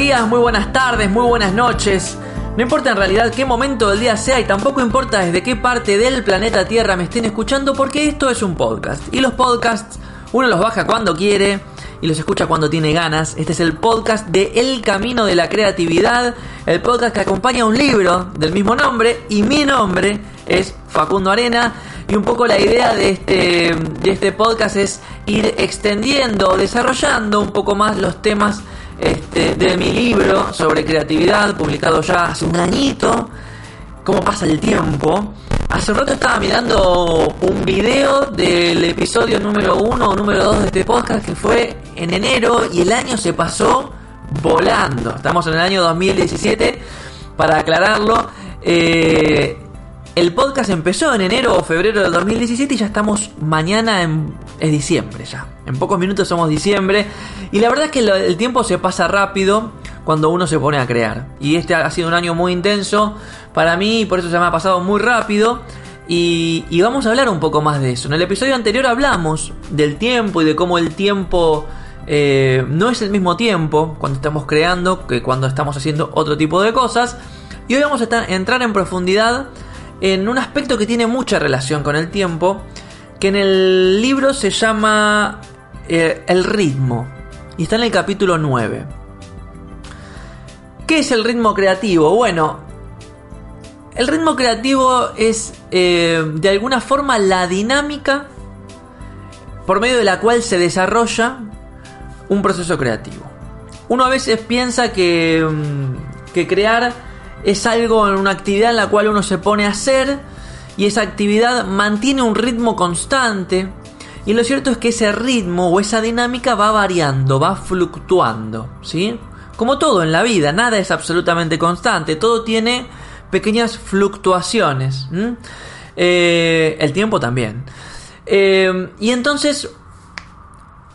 muy buenas tardes, muy buenas noches. No importa en realidad qué momento del día sea y tampoco importa desde qué parte del planeta Tierra me estén escuchando porque esto es un podcast. Y los podcasts uno los baja cuando quiere y los escucha cuando tiene ganas. Este es el podcast de El Camino de la Creatividad, el podcast que acompaña un libro del mismo nombre y mi nombre es Facundo Arena. Y un poco la idea de este, de este podcast es ir extendiendo, desarrollando un poco más los temas este, de mi libro sobre creatividad, publicado ya hace un añito. ¿Cómo pasa el tiempo? Hace un rato estaba mirando un video del episodio número 1 o número 2 de este podcast que fue en enero y el año se pasó volando. Estamos en el año 2017. Para aclararlo, eh, el podcast empezó en enero o febrero del 2017 y ya estamos mañana en diciembre ya. En pocos minutos somos diciembre y la verdad es que el tiempo se pasa rápido cuando uno se pone a crear. Y este ha sido un año muy intenso para mí por eso se me ha pasado muy rápido. Y, y, vamos a hablar un poco más de eso. En el episodio anterior hablamos del tiempo y de cómo el tiempo eh, no es el mismo tiempo cuando estamos creando que cuando estamos haciendo otro tipo de cosas. Y hoy vamos a entrar en profundidad en un aspecto que tiene mucha relación con el tiempo, que en el libro se llama eh, el ritmo, y está en el capítulo 9. ¿Qué es el ritmo creativo? Bueno, el ritmo creativo es eh, de alguna forma la dinámica por medio de la cual se desarrolla un proceso creativo. Uno a veces piensa que, mm, que crear es algo, una actividad en la cual uno se pone a hacer y esa actividad mantiene un ritmo constante. Y lo cierto es que ese ritmo o esa dinámica va variando, va fluctuando, ¿sí? Como todo en la vida, nada es absolutamente constante, todo tiene pequeñas fluctuaciones. Eh, el tiempo también. Eh, y entonces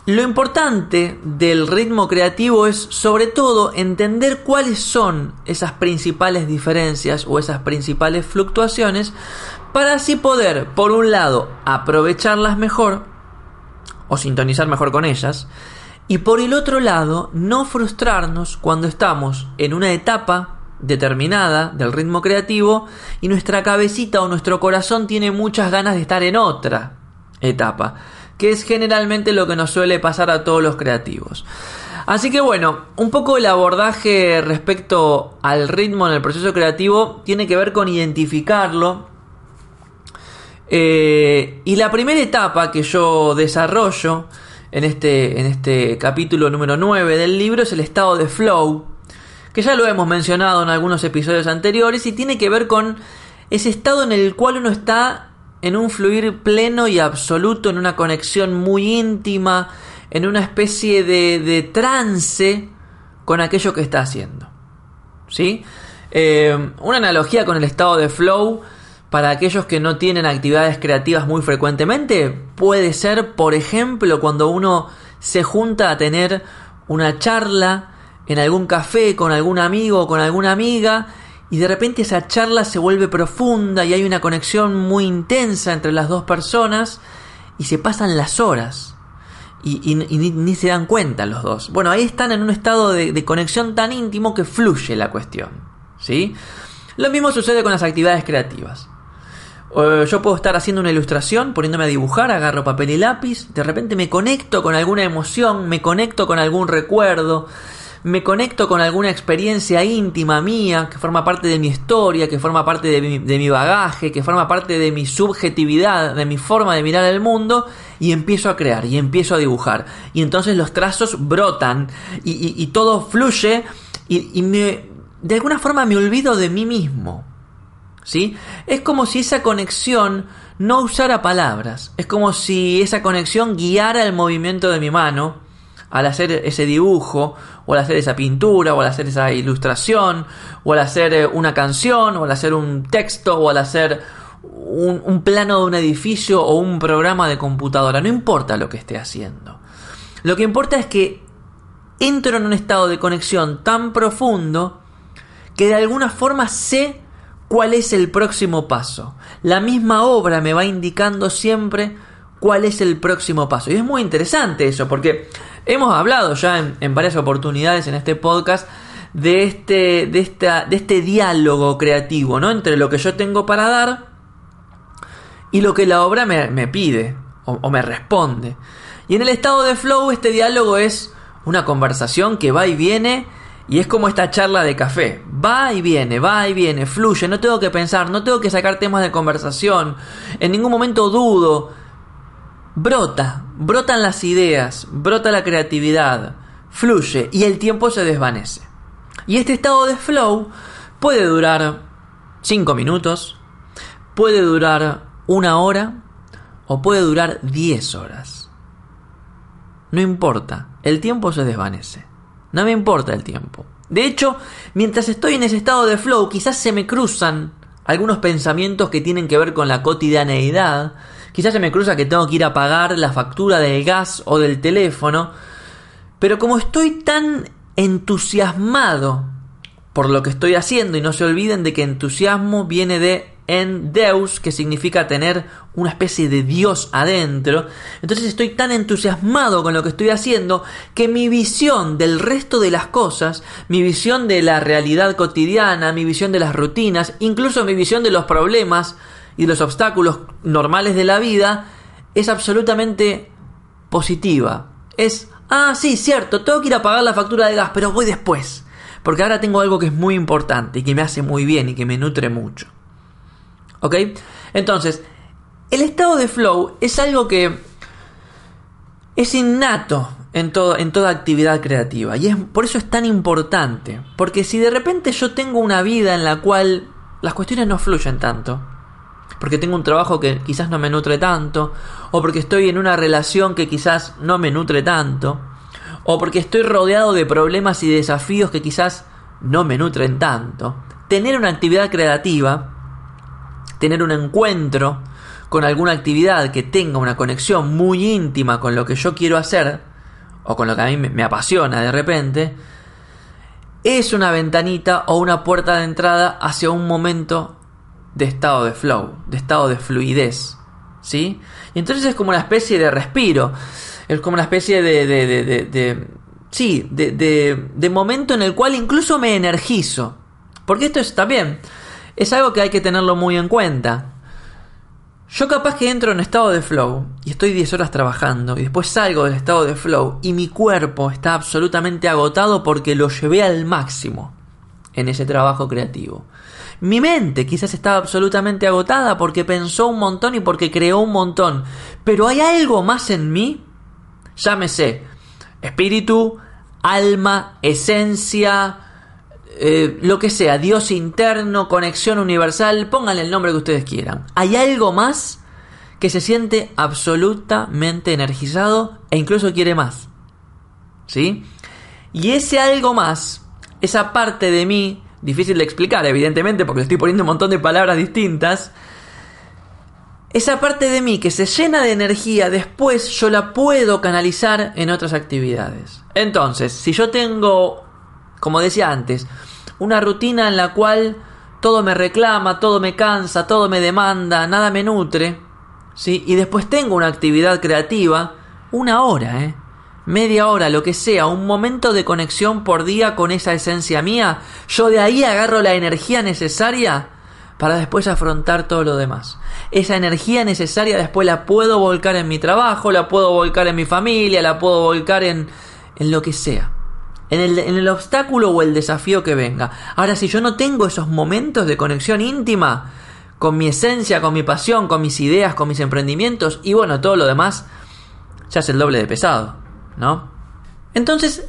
lo importante del ritmo creativo es sobre todo entender cuáles son esas principales diferencias o esas principales fluctuaciones para así poder, por un lado, aprovecharlas mejor o sintonizar mejor con ellas y por el otro lado, no frustrarnos cuando estamos en una etapa determinada del ritmo creativo y nuestra cabecita o nuestro corazón tiene muchas ganas de estar en otra etapa que es generalmente lo que nos suele pasar a todos los creativos. Así que bueno, un poco el abordaje respecto al ritmo en el proceso creativo tiene que ver con identificarlo. Eh, y la primera etapa que yo desarrollo en este, en este capítulo número 9 del libro es el estado de flow, que ya lo hemos mencionado en algunos episodios anteriores y tiene que ver con ese estado en el cual uno está en un fluir pleno y absoluto, en una conexión muy íntima, en una especie de, trance con aquello que está haciendo. ¿Sí? Eh, una analogía con el estado de flow para aquellos que no tienen actividades creativas muy frecuentemente puede ser, por ejemplo, cuando uno se junta a tener una charla en algún café con algún amigo o con alguna amiga y de repente esa charla se vuelve profunda y hay una conexión muy intensa entre las dos personas y se pasan las horas y, ni, se dan cuenta los dos. Bueno, ahí están en un estado de, de, conexión tan íntimo que fluye la cuestión. ¿sí? Lo mismo sucede con las actividades creativas. Yo puedo estar haciendo una ilustración, poniéndome a dibujar, agarro papel y lápiz, de repente me conecto con alguna emoción, me conecto con algún recuerdo, me conecto con alguna experiencia íntima mía, que forma parte de mi historia, que forma parte de mi, bagaje, que forma parte de mi subjetividad, de mi forma de mirar el mundo, y empiezo a crear, y empiezo a dibujar. Y entonces los trazos brotan, y, todo fluye, y, me, de alguna forma me olvido de mí mismo. ¿Sí? Es como si esa conexión no usara palabras. Es como si esa conexión guiara el movimiento de mi mano al hacer ese dibujo, o al hacer esa pintura, o al hacer esa ilustración, o al hacer eh, una canción, o al hacer un texto, o al hacer un, un, plano de un edificio o un programa de computadora. No importa lo que esté haciendo. Lo que importa es que entro en un estado de conexión tan profundo que de alguna forma sé cuál es el próximo paso. La misma obra me va indicando siempre cuál es el próximo paso. Y es muy interesante eso, porque hemos hablado ya en, varias oportunidades en este podcast de este, de, esta, de este diálogo creativo, ¿no? Entre lo que yo tengo para dar y lo que la obra me, pide o, o me responde. Y en el estado de flow este diálogo es una conversación que va y viene y es como esta charla de café. Va y viene, va y viene, fluye, no tengo que pensar, no tengo que sacar temas de conversación, en ningún momento dudo. Brota, brotan las ideas, brota la creatividad, fluye y el tiempo se desvanece. Y este estado de flow puede durar 5 minutos, puede durar una hora o puede durar 10 horas. No importa, el tiempo se desvanece. No me importa el tiempo. De hecho, mientras estoy en ese estado de flow, quizás se me cruzan algunos pensamientos que tienen que ver con la cotidianeidad. Quizás se me cruza que tengo que ir a pagar la factura del gas o del teléfono. Pero como estoy tan entusiasmado por lo que estoy haciendo, y no se olviden de que entusiasmo viene de en Deus, que significa tener una especie de Dios adentro. Entonces estoy tan entusiasmado con lo que estoy haciendo que mi visión del resto de las cosas, mi visión de la realidad cotidiana, mi visión de las rutinas, incluso mi visión de los problemas y los obstáculos normales de la vida, es absolutamente positiva. Es, ah, sí, cierto, tengo que ir a pagar la factura de gas, pero voy después. Porque ahora tengo algo que es muy importante y que me hace muy bien y que me nutre mucho. ¿Ok? Entonces, el estado de flow es algo que es innato en, todo, en toda actividad creativa y es, por eso es tan importante. Porque si de repente yo tengo una vida en la cual las cuestiones no fluyen tanto, porque tengo un trabajo que quizás no me nutre tanto, o porque estoy en una relación que quizás no me nutre tanto, o porque estoy rodeado de problemas y desafíos que quizás no me nutren tanto, tener una actividad creativa tener un encuentro con alguna actividad que tenga una conexión muy íntima con lo que yo quiero hacer, o con lo que a mí me apasiona de repente, es una ventanita o una puerta de entrada hacia un momento de estado de flow, de estado de fluidez. ¿Sí? Y entonces es como una especie de respiro, es como una especie de, de, de, de sí, de, de, momento en el cual incluso me energizo. Porque esto está bien es algo que hay que tenerlo muy en cuenta. Yo capaz que entro en estado de flow y estoy 10 horas trabajando y después salgo del estado de flow y mi cuerpo está absolutamente agotado porque lo llevé al máximo en ese trabajo creativo. Mi mente quizás estaba absolutamente agotada porque pensó un montón y porque creó un montón. Pero hay algo más en mí, llámese espíritu, alma, esencia, eh, lo que sea, Dios interno, conexión universal, pónganle el nombre que ustedes quieran. Hay algo más que se siente absolutamente energizado e incluso quiere más. ¿Sí? Y ese algo más, esa parte de mí, difícil de explicar evidentemente porque estoy poniendo un montón de palabras distintas, esa parte de mí que se llena de energía, después yo la puedo canalizar en otras actividades. Entonces, si yo tengo como decía antes, una rutina en la cual todo me reclama, todo me cansa, todo me demanda, nada me nutre, ¿sí? Y después tengo una actividad creativa, una hora, ¿eh? Media hora, lo que sea, un momento de conexión por día con esa esencia mía, yo de ahí agarro la energía necesaria para después afrontar todo lo demás. Esa energía necesaria después la puedo volcar en mi trabajo, la puedo volcar en mi familia, la puedo volcar en, en lo que sea en el, en el obstáculo o el desafío que venga. Ahora, si yo no tengo esos momentos de conexión íntima con mi esencia, con mi pasión, con mis ideas, con mis emprendimientos y bueno, todo lo demás, ya es el doble de pesado, ¿no? Entonces,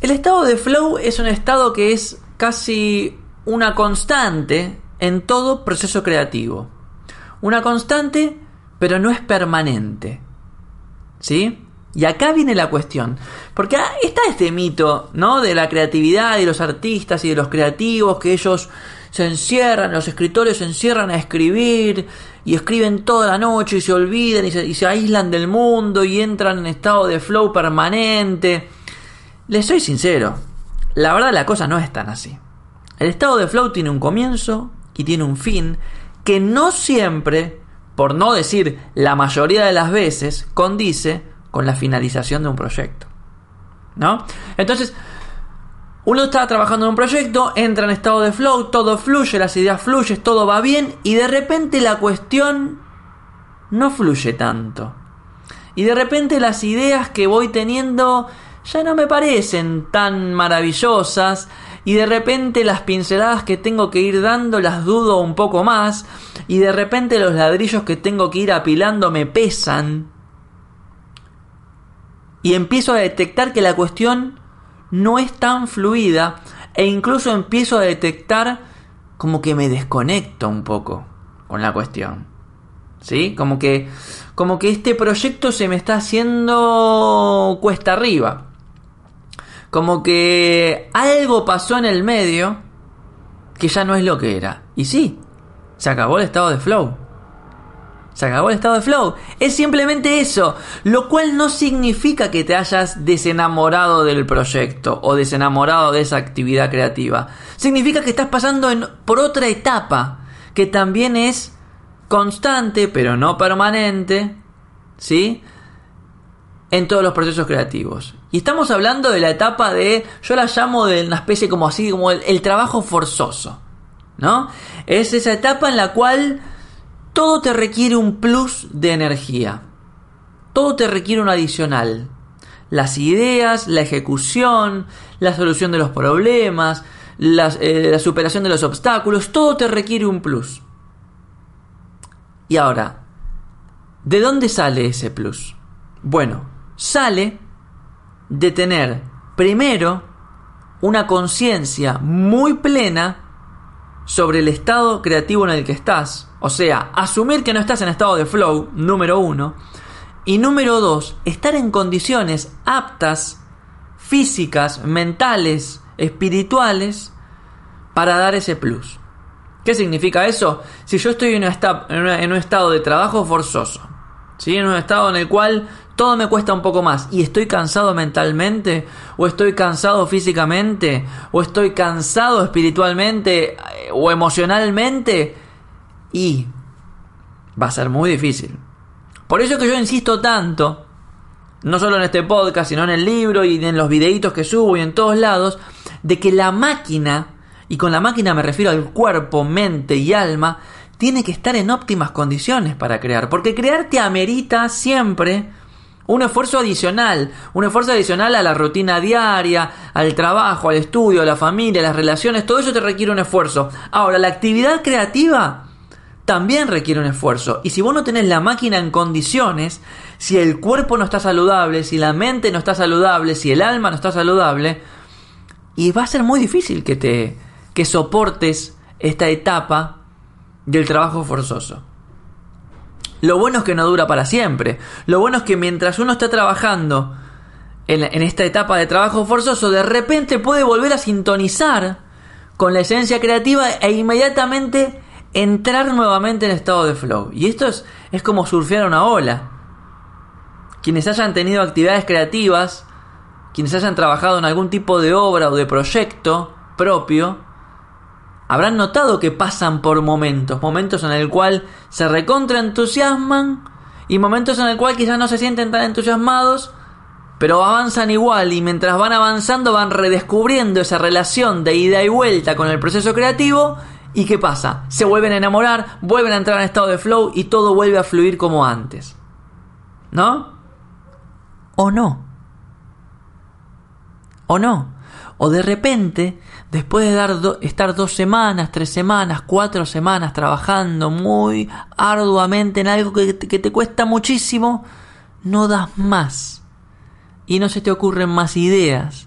el estado de flow es un estado que es casi una constante en todo proceso creativo. Una constante, pero no es permanente. ¿Sí? Y acá viene la cuestión. Porque está este mito, ¿no? De la creatividad de los artistas y de los creativos, que ellos se encierran, los escritores se encierran a escribir y escriben toda la noche y se olvidan y se, y se aíslan del mundo y entran en estado de flow permanente. Les soy sincero, la verdad la cosa no es tan así. El estado de flow tiene un comienzo y tiene un fin que no siempre, por no decir la mayoría de las veces, condice con la finalización de un proyecto. ¿No? Entonces, uno está trabajando en un proyecto, entra en estado de flow, todo fluye, las ideas fluyen, todo va bien y de repente la cuestión no fluye tanto. Y de repente las ideas que voy teniendo ya no me parecen tan maravillosas y de repente las pinceladas que tengo que ir dando las dudo un poco más y de repente los ladrillos que tengo que ir apilando me pesan y empiezo a detectar que la cuestión no es tan fluida e incluso empiezo a detectar como que me desconecto un poco con la cuestión. ¿Sí? Como que como que este proyecto se me está haciendo cuesta arriba. Como que algo pasó en el medio que ya no es lo que era. Y sí, se acabó el estado de flow. Se acabó el estado de flow. Es simplemente eso. Lo cual no significa que te hayas desenamorado del proyecto o desenamorado de esa actividad creativa. Significa que estás pasando por otra etapa que también es constante, pero no permanente. ¿Sí? En todos los procesos creativos. Y estamos hablando de la etapa de, yo la llamo de una especie como así, como el trabajo forzoso. ¿No? Es esa etapa en la cual todo te requiere un plus de energía. Todo te requiere un adicional. Las ideas, la ejecución, la solución de los problemas, eh, la superación de los obstáculos, todo te requiere un plus. Y ahora, ¿de dónde sale ese plus? Bueno, sale de tener primero una conciencia muy plena sobre el estado creativo en el que estás. O sea, asumir que no estás en estado de flow, número uno. Y número dos, estar en condiciones aptas, físicas, mentales, espirituales, para dar ese plus. ¿Qué significa eso? Si yo estoy en, un estado de trabajo forzoso, ¿sí? en un estado en el cual todo me cuesta un poco más. Y estoy cansado mentalmente o estoy cansado físicamente o estoy cansado espiritualmente o emocionalmente y va a ser muy difícil. Por eso que yo insisto tanto, no solo en este podcast, sino en el libro y en los videitos que subo y en todos lados, de que la máquina, y con la máquina me refiero al cuerpo, mente y alma, tiene que estar en óptimas condiciones para crear, porque crear te amerita siempre un esfuerzo adicional, un esfuerzo adicional a la rutina diaria, al trabajo, al estudio, a la familia, a las relaciones, todo eso te requiere un esfuerzo. Ahora, la actividad creativa también requiere un esfuerzo. Y si vos no tenés la máquina en condiciones, si el cuerpo no está saludable, si la mente no está saludable, si el alma no está saludable, y va a ser muy difícil que te que soportes esta etapa del trabajo forzoso. Lo bueno es que no dura para siempre. Lo bueno es que mientras uno está trabajando en, esta etapa de trabajo forzoso, de repente puede volver a sintonizar con la esencia creativa e inmediatamente entrar nuevamente en estado de flow. Y esto es, es como surfear una ola. Quienes hayan tenido actividades creativas, quienes hayan trabajado en algún tipo de obra o de proyecto propio, habrán notado que pasan por momentos, momentos en el cual se recontra entusiasman y momentos en el cual quizás no se sienten tan entusiasmados, pero avanzan igual y mientras van avanzando van redescubriendo esa relación de ida y vuelta con el proceso creativo y ¿qué pasa? Se vuelven a enamorar, vuelven a entrar en estado de flow y todo vuelve a fluir como antes. ¿No? ¿O no? ¿O no? O de repente después de dar estar dos semanas, tres semanas, cuatro semanas trabajando muy arduamente en algo que que te cuesta muchísimo, no das más. Y no se te ocurren más ideas.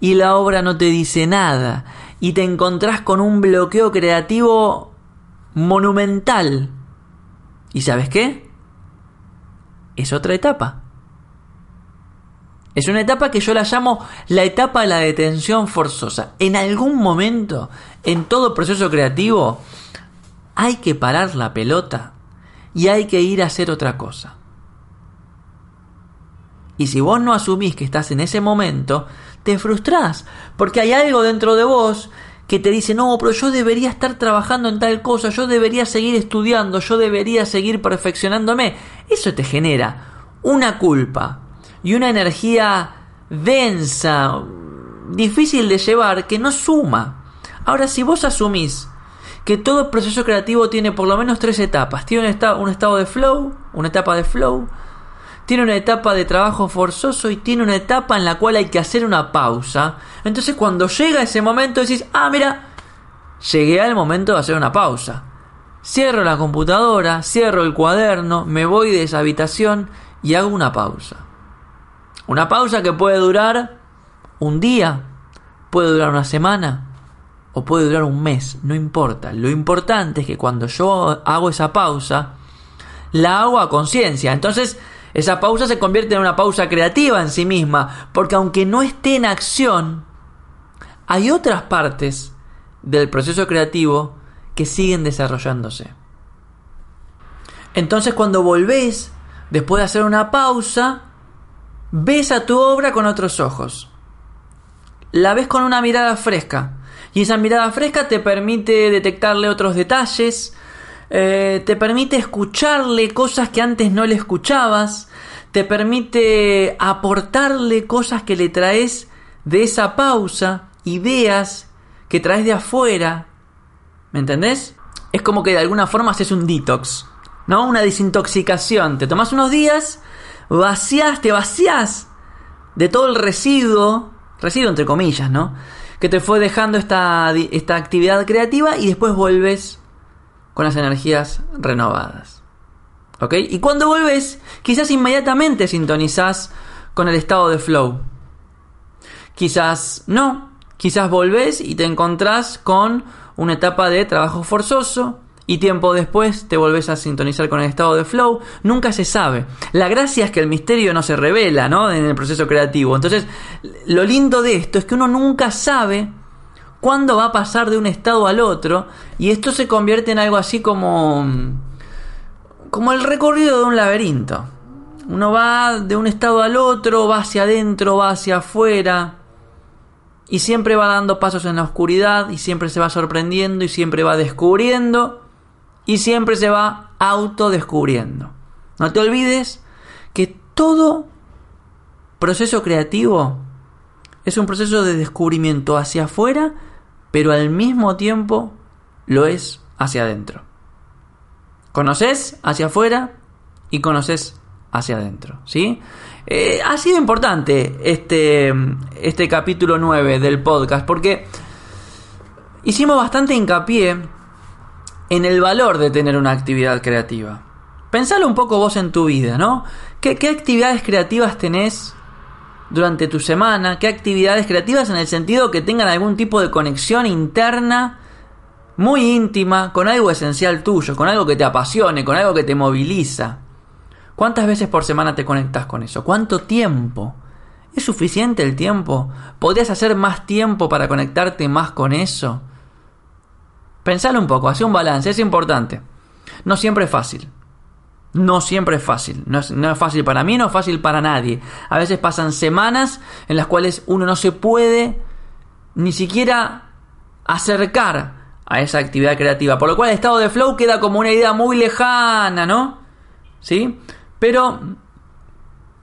Y la obra no te dice nada. y te encontrás con un bloqueo creativo monumental. ¿Y sabes qué? Es otra etapa. Es una etapa que yo la llamo la etapa de la detención forzosa. En algún momento, en todo proceso creativo, hay que parar la pelota y hay que ir a hacer otra cosa. Y si vos no asumís que estás en ese momento, te frustrás, porque hay algo dentro de vos que te dice, no, pero yo debería estar trabajando en tal cosa, yo debería seguir estudiando, yo debería seguir perfeccionándome. Eso te genera una culpa y una energía densa, difícil de llevar, que no suma. Ahora, si vos asumís que todo proceso creativo tiene por lo menos tres etapas, tiene un, estado, un estado de flow, una etapa de flow, tiene una etapa de trabajo forzoso y tiene una etapa en la cual hay que hacer una pausa. Entonces cuando llega ese momento decís, ah, mira, llegué al momento de hacer una pausa. Cierro la computadora, cierro el cuaderno, me voy de esa habitación y hago una pausa. Una pausa que puede durar un día, puede durar una semana o puede durar un mes, no importa. Lo importante es que cuando yo hago esa pausa, la hago a conciencia. Entonces, esa pausa se convierte en una pausa creativa en sí misma, porque aunque no esté en acción, hay otras partes del proceso creativo que siguen desarrollándose. Entonces cuando volvés, después de hacer una pausa, ves a tu obra con otros ojos. La ves con una mirada fresca. Y esa mirada fresca te permite detectarle otros detalles, eh, te permite escucharle cosas que antes no le escuchabas, te permite aportarle cosas que le traes de esa pausa, ideas que traes de afuera. ¿Me entendés? Es como que de alguna forma haces un detox, ¿no? Una desintoxicación. Te tomas unos días, vacías, te vacías de todo el residuo, residuo entre comillas, ¿no? Que te fue dejando esta, esta actividad creativa y después vuelves con las energías renovadas. ¿Ok? Y cuando vuelves, quizás inmediatamente sintonizás con el estado de flow. Quizás no. Quizás volvés y te encontrás con una etapa de trabajo forzoso y tiempo después te volvés a sintonizar con el estado de flow. Nunca se sabe. La gracia es que el misterio no se revela, ¿no? En el proceso creativo. Entonces, lo lindo de esto es que uno nunca sabe cuándo va a pasar de un estado al otro y esto se convierte en algo así como como el recorrido de un laberinto. Uno va de un estado al otro, va hacia adentro, va hacia afuera y siempre va dando pasos en la oscuridad y siempre se va sorprendiendo y siempre va descubriendo y siempre se va autodescubriendo. No te olvides que todo proceso creativo es un proceso de descubrimiento hacia afuera pero al mismo tiempo lo es hacia adentro. Conoces hacia afuera y conoces hacia adentro, ¿sí? Eh, ha sido importante este, este capítulo 9 del podcast porque hicimos bastante hincapié en el valor de tener una actividad creativa. Pensalo un poco vos en tu vida, ¿no? ¿Qué, actividades creativas tenés durante tu semana, qué actividades creativas en el sentido que tengan algún tipo de conexión interna muy íntima con algo esencial tuyo, con algo que te apasione, con algo que te moviliza. ¿Cuántas veces por semana te conectas con eso? ¿Cuánto tiempo? ¿Es suficiente el tiempo? ¿Podrías hacer más tiempo para conectarte más con eso? Pensalo un poco, hace un balance, es importante. No siempre es fácil no siempre es fácil. No es, fácil para mí, no es fácil para nadie. A veces pasan semanas en las cuales uno no se puede ni siquiera acercar a esa actividad creativa. Por lo cual el estado de flow queda como una idea muy lejana, ¿no? ¿Sí? Pero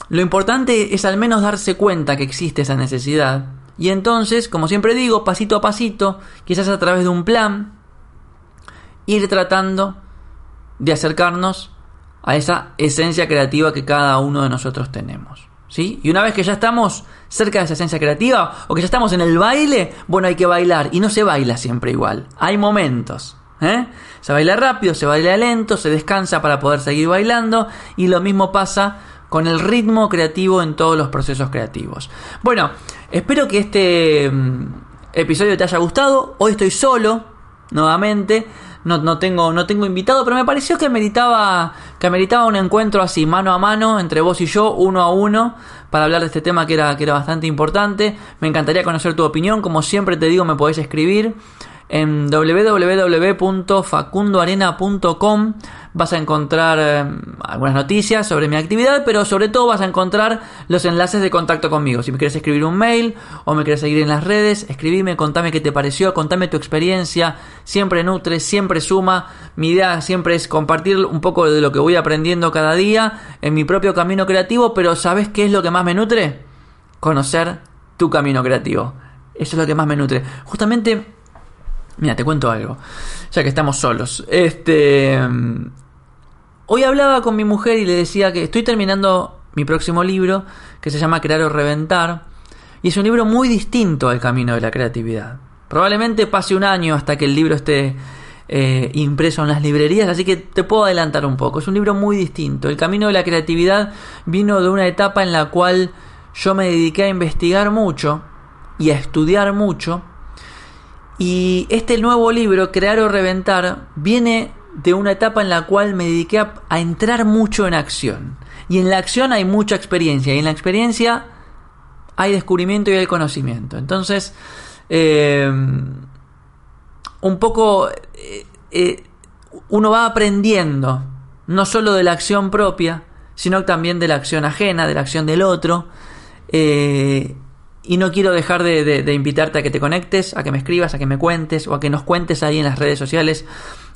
lo importante es al menos darse cuenta que existe esa necesidad. Y entonces, como siempre digo, pasito a pasito, quizás a través de un plan, ir tratando de acercarnos a esa esencia creativa que cada uno de nosotros tenemos. ¿Sí? Y una vez que ya estamos cerca de esa esencia creativa o que ya estamos en el baile, bueno, hay que bailar y no se baila siempre igual. Hay momentos. ¿eh? Se baila rápido, se baila lento, se descansa para poder seguir bailando y lo mismo pasa con el ritmo creativo en todos los procesos creativos. Bueno, espero que este, mm, episodio te haya gustado. Hoy estoy solo, nuevamente. No, no, tengo, no tengo invitado, pero me pareció que meritaba, que meritaba un encuentro así, mano a mano, entre vos y yo, uno a uno, para hablar de este tema que era, que era bastante importante. Me encantaría conocer tu opinión. Como siempre te digo, me podés escribir en www.facundoarena.com vas a encontrar eh, algunas noticias sobre mi actividad, pero sobre todo vas a encontrar los enlaces de contacto conmigo. Si me quieres escribir un mail o me quieres seguir en las redes, escribime, contame qué te pareció, contame tu experiencia. Siempre nutre, siempre suma. Mi idea siempre es compartir un poco de lo que voy aprendiendo cada día en mi propio camino creativo, pero ¿sabes qué es lo que más me nutre? Conocer tu camino creativo. Eso es lo que más me nutre. Justamente Mira, te cuento algo. Ya que estamos solos. Este. Hoy hablaba con mi mujer y le decía que estoy terminando mi próximo libro, que se llama Crear o Reventar. Y es un libro muy distinto al camino de la creatividad. Probablemente pase un año hasta que el libro esté eh, impreso en las librerías, así que te puedo adelantar un poco. Es un libro muy distinto. El camino de la creatividad vino de una etapa en la cual yo me dediqué a investigar mucho y a estudiar mucho y este nuevo libro, Crear o Reventar, viene de una etapa en la cual me dediqué a, entrar mucho en acción. Y en la acción hay mucha experiencia. Y en la experiencia hay descubrimiento y hay conocimiento. Entonces, eh, un poco eh, eh, uno va aprendiendo, no solo de la acción propia, sino también de la acción ajena, de la acción del otro. Y no quiero dejar de, invitarte a que te conectes, a que me escribas, a que me cuentes o a que nos cuentes ahí en las redes sociales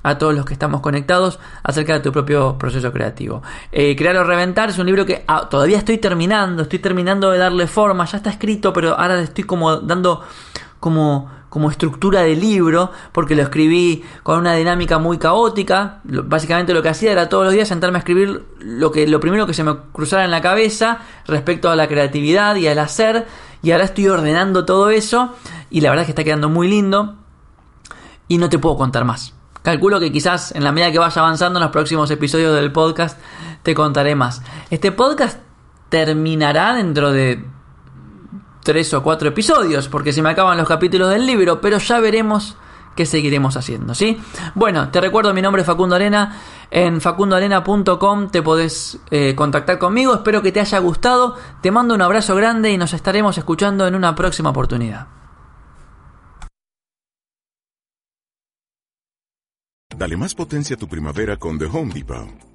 a todos los que estamos conectados acerca de tu propio proceso creativo. Eh, Crear o Reventar es un libro que ah, todavía estoy terminando, estoy terminando de darle forma, ya está escrito, pero ahora le estoy como dando como, como estructura de libro, porque lo escribí con una dinámica muy caótica. Básicamente lo que hacía era todos los días sentarme a escribir lo, que, lo primero que se me cruzara en la cabeza respecto a la creatividad y al hacer y ahora estoy ordenando todo eso y la verdad es que está quedando muy lindo y no te puedo contar más. Calculo que quizás en la medida que vaya avanzando en los próximos episodios del podcast te contaré más. Este podcast terminará dentro de tres o cuatro episodios porque se me acaban los capítulos del libro, pero ya veremos que seguiremos haciendo, ¿sí? Bueno, te recuerdo, mi nombre es Facundo Arena. En facundoarena.com te podés eh, contactar conmigo. Espero que te haya gustado. Te mando un abrazo grande y nos estaremos escuchando en una próxima oportunidad. Dale más potencia a tu primavera con The Home Depot.